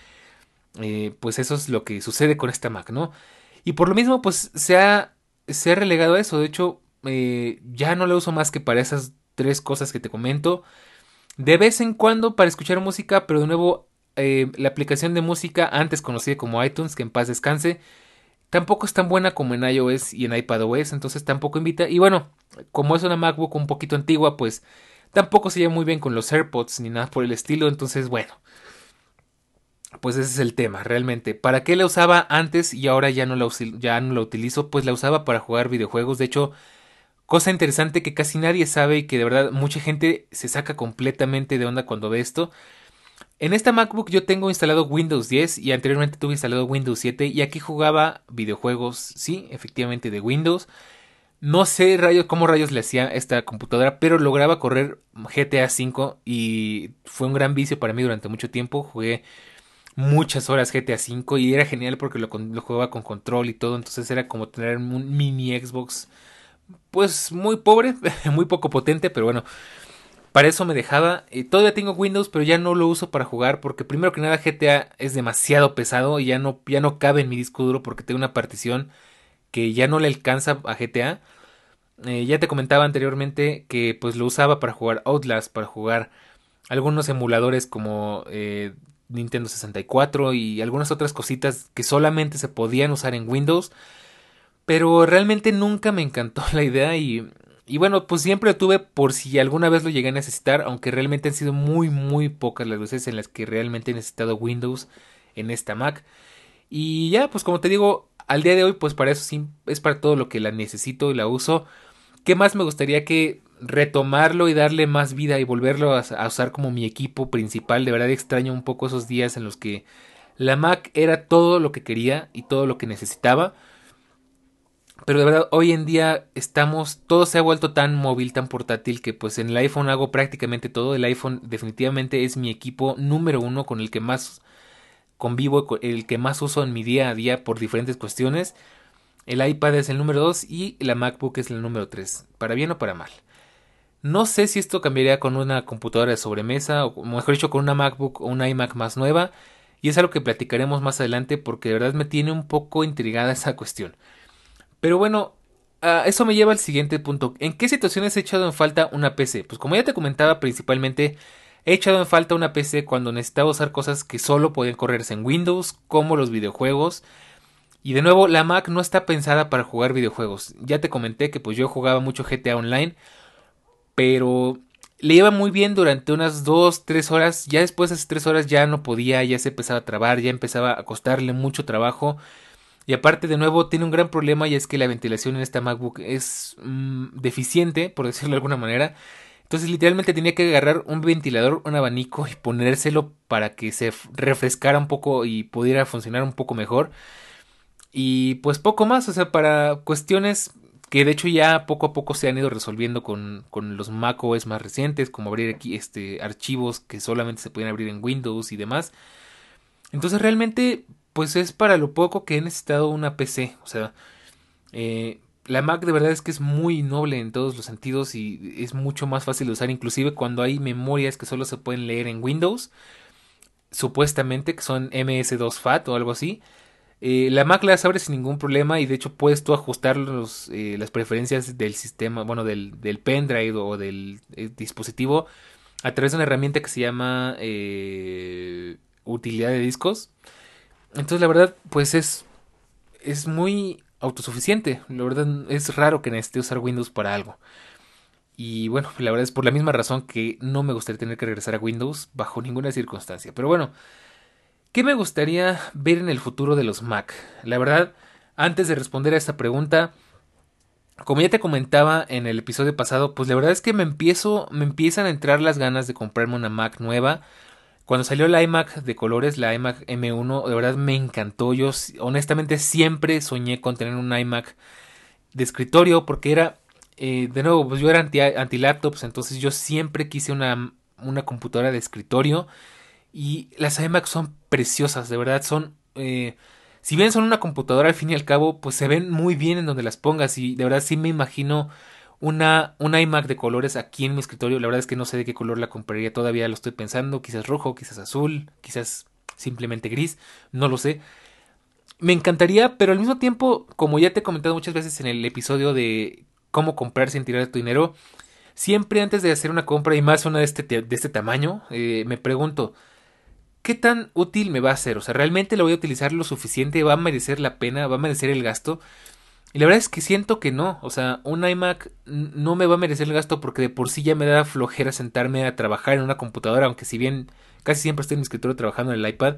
eh, pues eso es lo que sucede con esta Mac, ¿no? Y por lo mismo, pues se ha, se ha relegado a eso. De hecho, eh, ya no la uso más que para esas tres cosas que te comento. De vez en cuando para escuchar música, pero de nuevo eh, la aplicación de música antes conocida como iTunes, que en paz descanse, tampoco es tan buena como en iOS y en iPadOS, entonces tampoco invita. Y bueno, como es una MacBook un poquito antigua, pues tampoco se lleva muy bien con los AirPods ni nada por el estilo, entonces bueno. Pues ese es el tema, realmente. ¿Para qué la usaba antes y ahora ya no la, ya no la utilizo? Pues la usaba para jugar videojuegos. De hecho, cosa interesante que casi nadie sabe y que de verdad mucha gente se saca completamente de onda cuando ve esto. En esta MacBook yo tengo instalado Windows 10 y anteriormente tuve instalado Windows 7 y aquí jugaba videojuegos, sí, efectivamente de Windows. No sé rayos, cómo rayos le hacía esta computadora, pero lograba correr GTA V y fue un gran vicio para mí durante mucho tiempo. Jugué muchas horas GTA V y era genial porque lo, jugaba con control y todo, entonces era como tener un mini Xbox pues muy pobre, muy poco potente, pero bueno, para eso me dejaba. Eh, todavía tengo Windows, pero ya no lo uso para jugar porque primero que nada GTA es demasiado pesado y ya no, ya no cabe en mi disco duro porque tengo una partición que ya no le alcanza a GTA. Eh, ya te comentaba anteriormente que pues lo usaba para jugar Outlast, para jugar algunos emuladores como eh, Nintendo 64 y algunas otras cositas que solamente se podían usar en Windows. Pero realmente nunca me encantó la idea y y bueno, pues siempre lo tuve por si alguna vez lo llegué a necesitar, aunque realmente han sido muy, muy pocas las veces en las que realmente he necesitado Windows en esta Mac. Y ya, pues como te digo, al día de hoy, pues para eso sí, es para todo lo que la necesito y la uso. ¿Qué más me gustaría que retomarlo y darle más vida y volverlo a, usar como mi equipo principal? De verdad extraño un poco esos días en los que la Mac era todo lo que quería y todo lo que necesitaba pero de verdad, hoy en día estamos, todo se ha vuelto tan móvil, tan portátil, que pues en el iPhone hago prácticamente todo. El iPhone definitivamente es mi equipo número uno con el que más convivo, el que más uso en mi día a día por diferentes cuestiones. El iPad es el número dos y la MacBook es el número tres, para bien o para mal. No sé si esto cambiaría con una computadora de sobremesa, o mejor dicho, con una MacBook o una iMac más nueva. Y es algo que platicaremos más adelante porque de verdad me tiene un poco intrigada esa cuestión. Pero bueno, eso me lleva al siguiente punto. ¿En qué situaciones he echado en falta una PC? Pues como ya te comentaba, principalmente he echado en falta una PC cuando necesitaba usar cosas que solo podían correrse en Windows, como los videojuegos. Y de nuevo, la Mac no está pensada para jugar videojuegos. Ya te comenté que pues yo jugaba mucho GTA Online, pero le iba muy bien durante unas 2, 3 horas. Ya después de esas 3 horas ya no podía, ya se empezaba a trabar, ya empezaba a costarle mucho trabajo. Y aparte, de nuevo, tiene un gran problema y es que la ventilación en esta MacBook es mm, deficiente, por decirlo de alguna manera. Entonces, literalmente tenía que agarrar un ventilador, un abanico y ponérselo para que se refrescara un poco y pudiera funcionar un poco mejor. Y pues poco más, o sea, para cuestiones que de hecho ya poco a poco se han ido resolviendo con, con los macOS más recientes, como abrir aquí este, archivos que solamente se pueden abrir en Windows y demás. Entonces realmente pues es para lo poco que he necesitado una PC. O sea, eh, la Mac de verdad es que es muy noble en todos los sentidos y es mucho más fácil de usar, inclusive cuando hay memorias que solo se pueden leer en Windows, supuestamente que son MS2 FAT o algo así. Eh, la Mac las abre sin ningún problema y de hecho puedes tú ajustar los, eh, las preferencias del sistema, bueno, del, del pendrive o del eh, dispositivo a través de una herramienta que se llama utilidad de discos. Entonces la verdad, pues es, es muy autosuficiente. La verdad es raro que necesite usar Windows para algo. Y bueno, la verdad es por la misma razón que no me gustaría tener que regresar a Windows bajo ninguna circunstancia. Pero bueno, ¿qué me gustaría ver en el futuro de los Mac? La verdad, antes de responder a esta pregunta, como ya te comentaba en el episodio pasado, pues la verdad es que me empiezo, me empiezan a entrar las ganas de comprarme una Mac nueva. Cuando salió la iMac de colores, la iMac M1, de verdad me encantó. Yo honestamente siempre soñé con tener un iMac de escritorio porque era eh, de nuevo, pues yo era anti, laptops, entonces yo siempre quise una, una computadora de escritorio. Y las iMac son preciosas, de verdad, son... Eh, si bien son una computadora al fin y al cabo, pues se ven muy bien en donde las pongas. Y de verdad sí me imagino una, una iMac de colores aquí en mi escritorio. La verdad es que no sé de qué color la compraría, todavía lo estoy pensando. Quizás rojo, quizás azul, quizás simplemente gris, no lo sé. Me encantaría, pero al mismo tiempo, como ya te he comentado muchas veces en el episodio de cómo comprar sin tirar tu dinero, siempre antes de hacer una compra y más una de este, de este tamaño, eh, me pregunto, ¿qué tan útil me va a ser? O sea, ¿realmente lo voy a utilizar lo suficiente? ¿Va a merecer la pena? ¿Va a merecer el gasto? Y la verdad es que siento que no. O sea, un iMac no me va a merecer el gasto porque de por sí ya me da flojera sentarme a trabajar en una computadora, aunque si bien casi siempre estoy en mi escritorio trabajando en el iPad,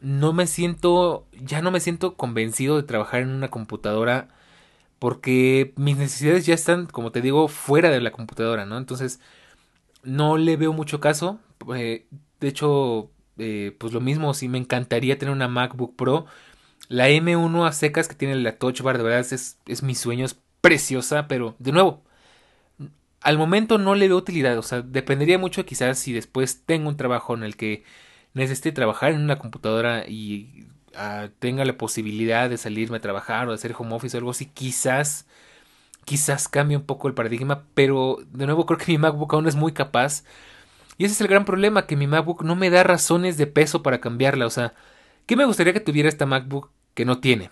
no me siento, ya no me siento convencido de trabajar en una computadora porque mis necesidades ya están, como te digo, fuera de la computadora, ¿no? Entonces, no le veo mucho caso. Eh, de hecho, eh, pues lo mismo, si me encantaría tener una MacBook Pro. La M1 a secas que tiene la Touch Bar, de verdad es, es mi sueño, es preciosa, pero de nuevo, al momento no le veo utilidad. O sea, dependería mucho quizás si después tengo un trabajo en el que necesite trabajar en una computadora y tenga la posibilidad de salirme a trabajar o de hacer home office o algo así, quizás, quizás cambie un poco el paradigma, pero de nuevo creo que mi MacBook aún es muy capaz. Y ese es el gran problema, que mi MacBook no me da razones de peso para cambiarla. O sea, ¿qué me gustaría que tuviera esta MacBook que no tiene?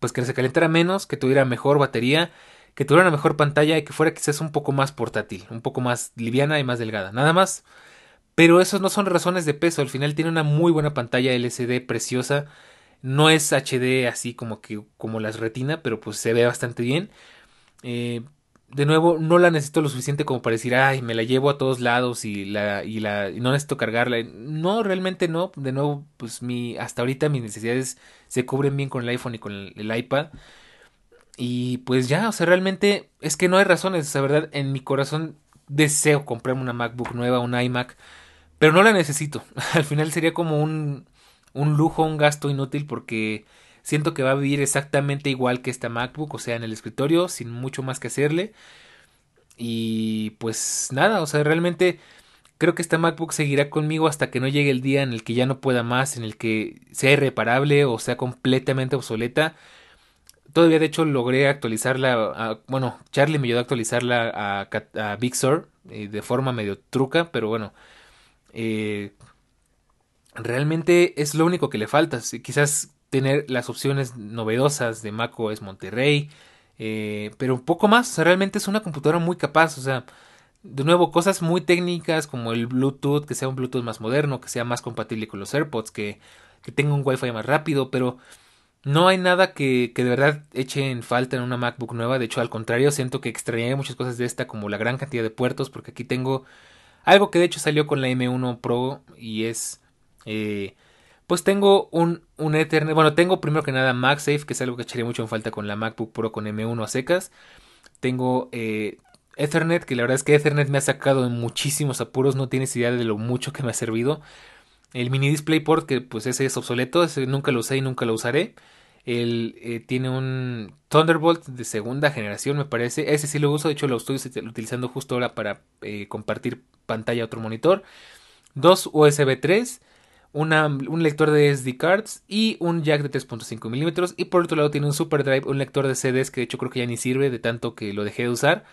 Pues que se calentara menos, que tuviera mejor batería, que tuviera una mejor pantalla y que fuera quizás un poco más portátil, un poco más liviana y más delgada. Nada más. Pero esos no son razones de peso. Al final tiene una muy buena pantalla LCD preciosa. No es HD así como que como las retina, pero pues se ve bastante bien. Eh, de nuevo, no la necesito lo suficiente como para decir, ay, me la llevo a todos lados y la, y la, y no necesito cargarla. No, realmente no. De nuevo, pues mi, hasta ahorita mis necesidades se cubren bien con el iPhone y con el, iPad. Y pues ya, o sea, realmente es que no hay razones. O verdad, en mi corazón deseo comprarme una MacBook nueva, un iMac pero no la necesito. Al final sería como un, un lujo, un gasto inútil porque siento que va a vivir exactamente igual que esta MacBook, o sea, en el escritorio, sin mucho más que hacerle. Y pues nada, o sea, realmente creo que esta MacBook seguirá conmigo hasta que no llegue el día en el que ya no pueda más, en el que sea irreparable o sea completamente obsoleta. Todavía de hecho logré actualizarla, bueno, Charlie me ayudó a actualizarla a, a Big Sur eh, de forma medio truca, pero bueno, eh, realmente es lo único que le falta. Quizás tener las opciones novedosas de macOS Monterrey, eh, pero un poco más. realmente es una computadora muy capaz. O sea, de nuevo, cosas muy técnicas como el Bluetooth, que sea un Bluetooth más moderno, que sea más compatible con los AirPods, que, que tenga un Wi-Fi más rápido, pero no hay nada que, que, de verdad eche en falta en una MacBook nueva. De hecho, al contrario, siento que extrañaría muchas cosas de esta, como la gran cantidad de puertos, porque aquí tengo algo que de hecho salió con la M1 Pro y es... Eh, pues tengo un, un Ethernet. Bueno, tengo primero que nada MagSafe, que es algo que echaría mucho en falta con la MacBook Pro con M1 a secas. Tengo eh, Ethernet, que la verdad es que Ethernet me ha sacado en muchísimos apuros. No tienes idea de lo mucho que me ha servido. El mini DisplayPort, que pues ese es obsoleto, ese nunca lo usé y nunca lo usaré. Eh, tiene un Thunderbolt de segunda generación, me parece. Ese sí lo uso, de hecho lo estoy utilizando justo ahora para eh, compartir pantalla a otro monitor. Dos USB 3, un lector de SD cards y un jack de 3.5 milímetros. Y por otro lado tiene un Super Drive, un lector de CDs que de hecho creo que ya ni sirve de tanto que lo dejé de usar.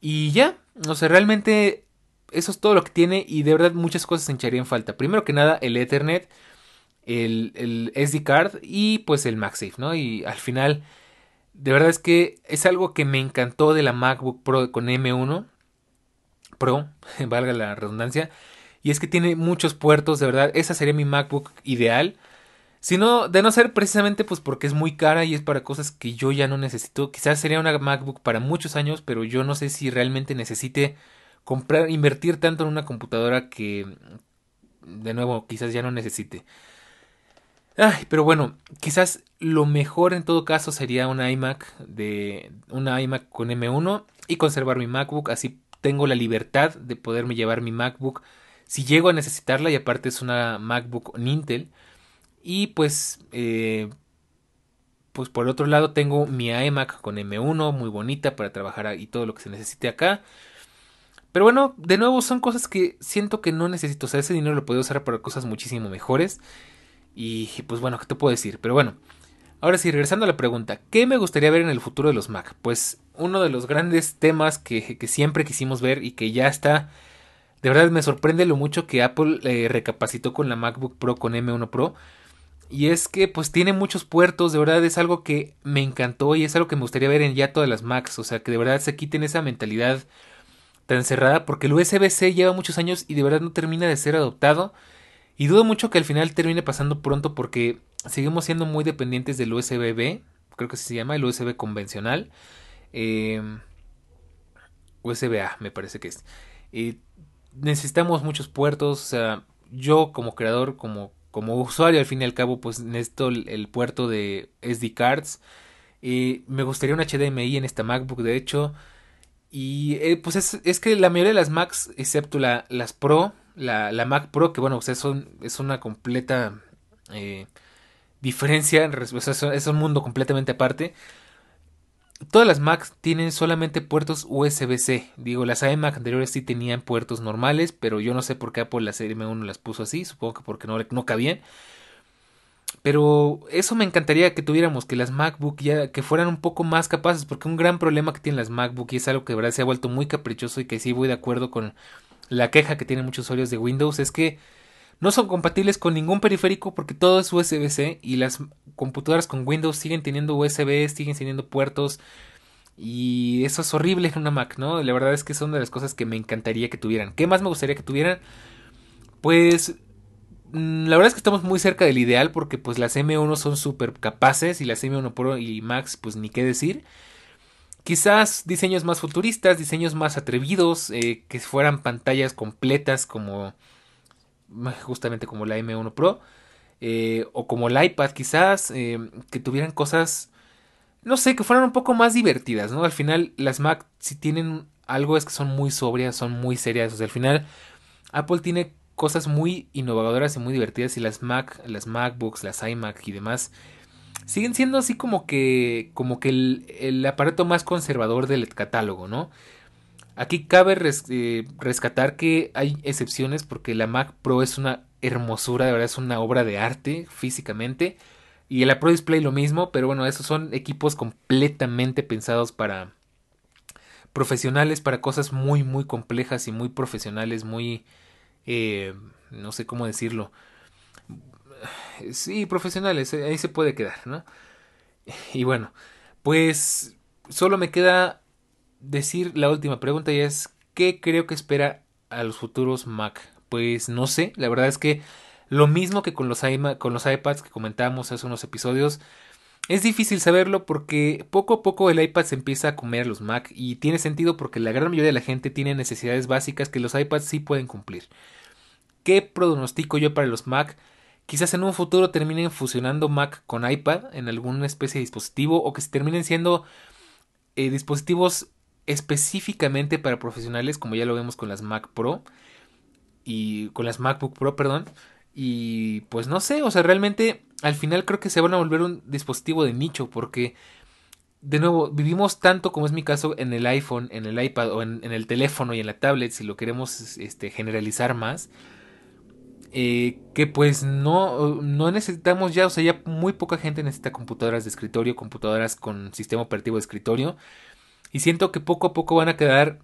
Y ya, o sea, realmente eso es todo lo que tiene y de verdad muchas cosas se echarían falta. Primero que nada, el Ethernet el, el SD card y pues el MagSafe, ¿no? Y al final, de verdad es que es algo que me encantó de la MacBook Pro con M1 Pro, valga la redundancia, y es que tiene muchos puertos, de verdad, esa sería mi MacBook ideal. Sino, de no ser precisamente pues porque es muy cara y es para cosas que yo ya no necesito. Quizás sería una MacBook para muchos años, pero yo no sé si realmente necesite comprar, invertir tanto en una computadora que, de nuevo, quizás ya no necesite. Ay, pero bueno, quizás lo mejor en todo caso sería una iMac de una iMac con M1 y conservar mi MacBook, así tengo la libertad de poderme llevar mi MacBook si llego a necesitarla y aparte es una MacBook Intel y pues, eh, pues por otro lado tengo mi iMac con M1 muy bonita para trabajar y todo lo que se necesite acá. Pero bueno, de nuevo son cosas que siento que no necesito. O sea, ese dinero lo puedo usar para cosas muchísimo mejores. Y pues bueno, ¿qué te puedo decir? Pero bueno, ahora sí, regresando a la pregunta, ¿qué me gustaría ver en el futuro de los Mac? Pues uno de los grandes temas que, que siempre quisimos ver y que ya está... De verdad me sorprende lo mucho que Apple eh, recapacitó con la MacBook Pro con M1 Pro. Y es que pues tiene muchos puertos, de verdad es algo que me encantó y es algo que me gustaría ver en ya todas las Macs, o sea que de verdad se quiten esa mentalidad tan cerrada porque el USB-C lleva muchos años y de verdad no termina de ser adoptado. Y dudo mucho que al final termine pasando pronto porque seguimos siendo muy dependientes del USB-B, creo que se llama el USB convencional, eh, USB-A me parece que es. Necesitamos muchos puertos, o sea, yo como creador, como como usuario al fin y al cabo pues necesito el, puerto de SD cards. Y me gustaría un HDMI en esta MacBook de hecho. Y eh, pues es, que la mayoría de las Macs excepto la, las Pro la, la Mac Pro que bueno pues es una completa eh, diferencia es un mundo completamente aparte Todas las Macs tienen solamente puertos USB-C. Digo, las iMac anteriores sí tenían puertos normales, pero yo no sé por qué Apple la serie M1 las puso así. Supongo que porque no, no cabían. Pero eso me encantaría que tuviéramos, que las MacBook ya que fueran un poco más capaces, porque un gran problema que tienen las MacBook y es algo que de verdad se ha vuelto muy caprichoso y que sí voy de acuerdo con la queja que tienen muchos usuarios de Windows, es que no son compatibles con ningún periférico porque todo es USB-C y las computadoras con Windows siguen teniendo USB, siguen teniendo puertos y eso es horrible en una Mac, ¿no? La verdad es que son de las cosas que me encantaría que tuvieran. ¿Qué más me gustaría que tuvieran? Pues mm, la verdad es que estamos muy cerca del ideal porque pues las M1 son súper capaces y las M1 Pro y Max pues ni qué decir. Quizás diseños más futuristas, diseños más atrevidos, eh, que fueran pantallas completas como justamente como la M1 Pro, eh, o como el iPad quizás, eh, que tuvieran cosas, no sé, que fueran un poco más divertidas, ¿no? Al final las Mac si tienen algo es que son muy sobrias, son muy serias, o sea, al final Apple tiene cosas muy innovadoras y muy divertidas y las Mac, las MacBooks, las iMac y demás siguen siendo así como que como que el, el aparato más conservador del catálogo, ¿no? Aquí cabe eh, rescatar que hay excepciones porque la Mac Pro es una hermosura, de verdad es una obra de arte físicamente. Y la Pro Display lo mismo, pero bueno, esos son equipos completamente pensados para profesionales, para cosas muy, muy complejas y muy profesionales, muy... Eh, no sé cómo decirlo. Sí, profesionales, ahí se puede quedar, ¿no? Y bueno, pues solo me queda decir la última pregunta y es ¿qué creo que espera a los futuros Mac? Pues no sé, la verdad es que lo mismo que con los, con los iPads que comentábamos hace unos episodios, es difícil saberlo porque poco a poco el iPad se empieza a comer a los Mac y tiene sentido porque la gran mayoría de la gente tiene necesidades básicas que los iPads sí pueden cumplir. ¿Qué pronostico yo para los Mac? Quizás en un futuro terminen fusionando Mac con iPad en alguna especie de dispositivo o que se terminen siendo eh, dispositivos específicamente para profesionales, como ya lo vemos con las Mac Pro y con las MacBook Pro, perdón. Y pues no sé, o sea, realmente al final creo que se van a volver un dispositivo de nicho porque de nuevo, vivimos tanto como es mi caso en el iPhone, en el iPad o en, el teléfono y en la tablet, si lo queremos este, generalizar más, eh, que pues no, no necesitamos ya, o sea, ya muy poca gente necesita computadoras de escritorio, computadoras con sistema operativo de escritorio. Y siento que poco a poco van a quedar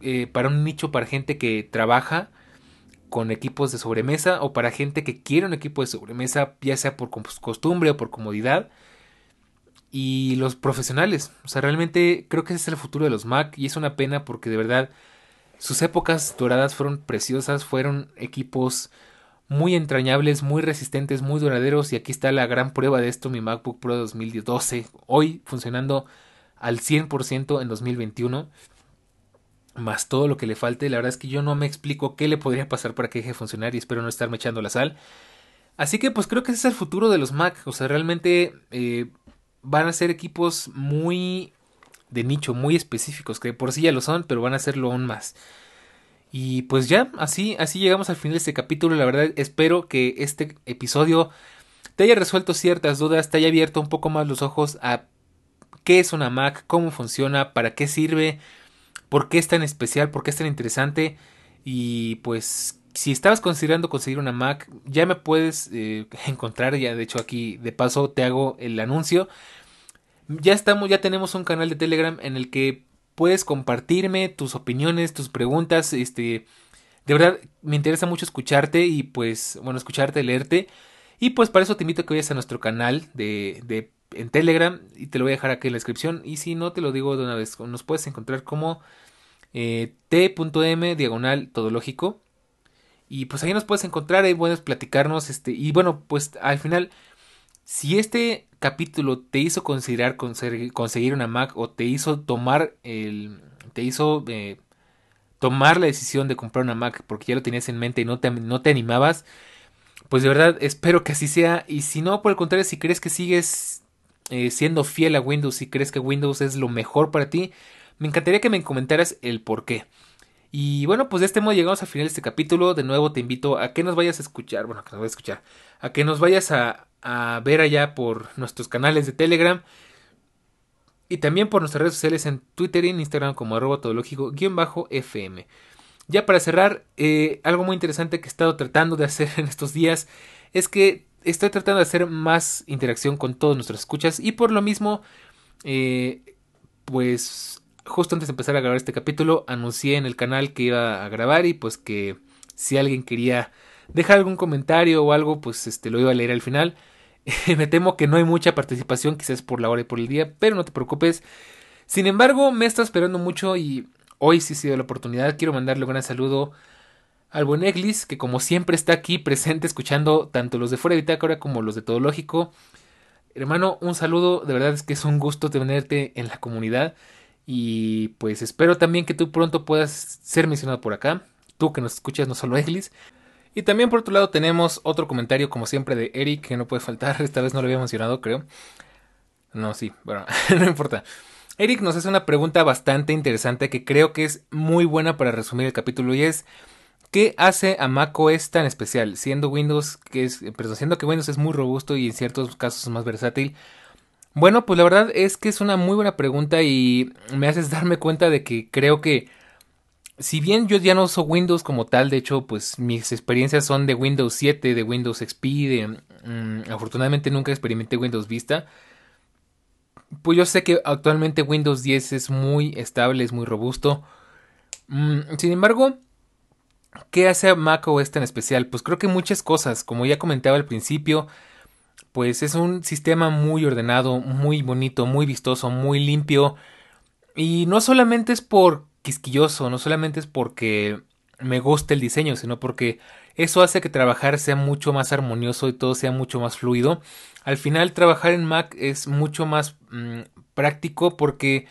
eh, para un nicho para gente que trabaja con equipos de sobremesa o para gente que quiere un equipo de sobremesa, ya sea por costumbre o por comodidad. Y los profesionales, o sea, realmente creo que ese es el futuro de los Mac y es una pena porque de verdad sus épocas doradas fueron preciosas, fueron equipos muy entrañables, muy resistentes, muy duraderos y aquí está la gran prueba de esto, mi MacBook Pro 2012, hoy funcionando al 100% en 2021 más todo lo que le falte. La verdad es que yo no me explico qué le podría pasar para que deje de funcionar y espero no estarme echando la sal. Así que pues creo que ese es el futuro de los Mac. O sea, realmente eh, van a ser equipos muy de nicho, muy específicos, que por sí ya lo son, pero van a serlo aún más. Y pues ya, así, así llegamos al final de este capítulo. La verdad, espero que este episodio te haya resuelto ciertas dudas, te haya abierto un poco más los ojos a qué es una Mac, cómo funciona, para qué sirve, por qué es tan especial, por qué es tan interesante. Y pues si estabas considerando conseguir una Mac, ya me puedes eh, encontrar, ya de hecho aquí de paso te hago el anuncio. Ya estamos, ya tenemos un canal de Telegram en el que puedes compartirme tus opiniones, tus preguntas, este, de verdad me interesa mucho escucharte y pues, bueno, escucharte, leerte. Y pues para eso te invito a que vayas a nuestro canal de, de en Telegram y te lo voy a dejar aquí en la descripción. Y si no, te lo digo de una vez, nos puedes encontrar como eh, t.m diagonal todológico. Y pues ahí nos puedes encontrar, ahí puedes platicarnos. Este, y bueno, pues al final, si este capítulo te hizo considerar conseguir una Mac o te hizo tomar el. te hizo eh, tomar la decisión de comprar una Mac porque ya lo tenías en mente y no te, no te animabas. Pues de verdad espero que así sea. Y si no, por el contrario, si crees que sigues eh, siendo fiel a Windows, si crees que Windows es lo mejor para ti, me encantaría que me comentaras el por qué. Y bueno, pues de este modo llegamos al final de este capítulo. De nuevo te invito a que nos vayas a escuchar, bueno, que nos vayas a escuchar, a que nos vayas a, a ver allá por nuestros canales de Telegram y también por nuestras redes sociales en Twitter y en Instagram como arroba todológico-fm. Ya para cerrar, eh, algo muy interesante que he estado tratando de hacer en estos días es que estoy tratando de hacer más interacción con todos nuestros escuchas y por lo mismo, eh, pues justo antes de empezar a grabar este capítulo, anuncié en el canal que iba a grabar y pues que si alguien quería dejar algún comentario o algo, pues este lo iba a leer al final. me temo que no hay mucha participación, quizás por la hora y por el día, pero no te preocupes. Sin embargo, me está esperando mucho y hoy sí ha sido la oportunidad. Quiero mandarle un gran saludo al buen Eglis, que como siempre está aquí presente escuchando tanto los de Fuera de Bitácora como los de Todo Lógico. Hermano, un saludo, de verdad es que es un gusto tenerte en la comunidad. Y pues espero también que tú pronto puedas ser mencionado por acá. Tú que nos escuchas, no solo Eglis. Y también por otro lado tenemos otro comentario como siempre de Eric que no puede faltar. Esta vez no lo había mencionado, creo. No, sí, bueno, no importa. Eric nos hace una pregunta bastante interesante que creo que es muy buena para resumir el capítulo y es ¿qué hace a macOS tan especial? Siendo Windows que es, pero siendo que Windows es muy robusto y en ciertos casos más versátil, bueno, pues la verdad es que es una muy buena pregunta y me haces darme cuenta de que creo que si bien yo ya no uso Windows como tal, de hecho, pues mis experiencias son de Windows 7, de Windows XP, de mm, afortunadamente nunca experimenté Windows Vista. Pues yo sé que actualmente Windows 10 es muy estable, es muy robusto. Mm, sin embargo, ¿qué hace a macOS tan especial? Pues creo que muchas cosas, como ya comentaba al principio, pues es un sistema muy ordenado, muy bonito, muy vistoso, muy limpio. Y no solamente es por quisquilloso, no solamente es porque me gusta el diseño, sino porque eso hace que trabajar sea mucho más armonioso y todo sea mucho más fluido. Al final trabajar en Mac es mucho más mm, práctico porque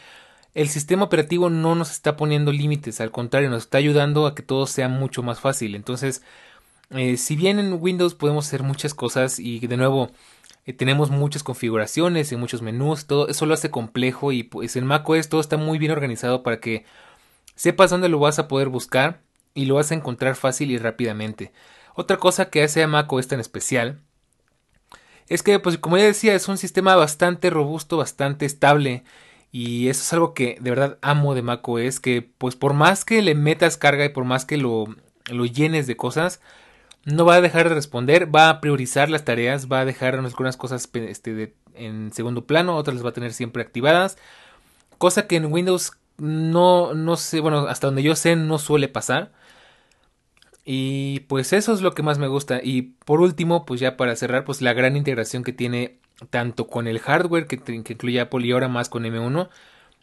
el sistema operativo no nos está poniendo límites, al contrario, nos está ayudando a que todo sea mucho más fácil. Entonces, eh, si bien en Windows podemos hacer muchas cosas y de nuevo eh, tenemos muchas configuraciones y muchos menús, todo eso lo hace complejo y pues en macOS todo está muy bien organizado para que sepas dónde lo vas a poder buscar y lo vas a encontrar fácil y rápidamente. Otra cosa que hace a macOS tan especial es que, pues como ya decía, es un sistema bastante robusto, bastante estable. Y eso es algo que de verdad amo de macOS, que pues por más que le metas carga y por más que lo, lo llenes de cosas, no va a dejar de responder, va a priorizar las tareas, va a dejar algunas cosas este, en segundo plano, otras las va a tener siempre activadas, cosa que en Windows no, no sé, bueno, hasta donde yo sé no suele pasar. Y pues eso es lo que más me gusta. Y por último, pues ya para cerrar, pues la gran integración que tiene tanto con el hardware que, incluye Apple y ahora más con M1,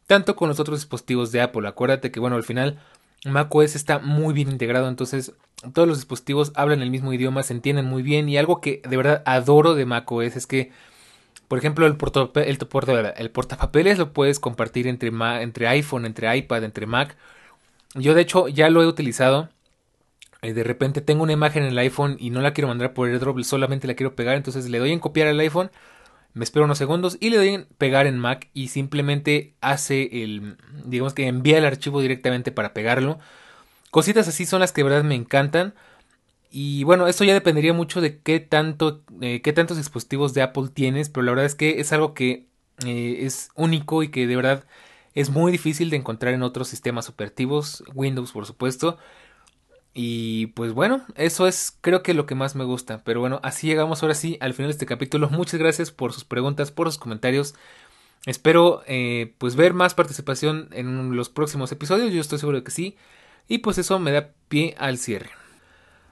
tanto con los otros dispositivos de Apple. Acuérdate que bueno, al final macOS está muy bien integrado, entonces todos los dispositivos hablan el mismo idioma, se entienden muy bien y algo que de verdad adoro de macOS es que por ejemplo, el, el, el portapapeles lo puedes compartir entre, entre iPhone, entre iPad, entre Mac. Yo de hecho ya lo he utilizado. De repente tengo una imagen en el iPhone y no la quiero mandar por AirDrop, solamente la quiero pegar. Entonces le doy en copiar al iPhone, me espero unos segundos y le doy pegar en Mac y simplemente hace el, digamos que envía el archivo directamente para pegarlo. Cositas así son las que de verdad me encantan. Y bueno, esto ya dependería mucho de qué tanto, eh, qué tantos dispositivos de Apple tienes, pero la verdad es que es algo que eh, es único y que de verdad es muy difícil de encontrar en otros sistemas operativos, Windows por supuesto. Y pues bueno, eso es creo que lo que más me gusta. Pero bueno, así llegamos ahora sí al final de este capítulo. Muchas gracias por sus preguntas, por sus comentarios. Espero eh, pues ver más participación en los próximos episodios. Yo estoy seguro de que sí. Y pues eso me da pie al cierre.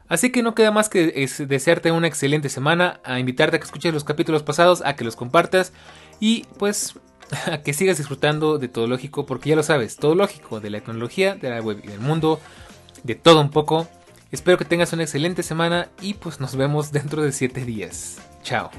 Así que no queda más que desearte una excelente semana, a invitarte a que escuches los capítulos pasados, a que los compartas y pues a que sigas disfrutando de todo lógico, porque ya lo sabes, todo lógico de la tecnología, de la web y del mundo, de todo un poco. Espero que tengas una excelente semana y pues nos vemos dentro de 7 días. Chao.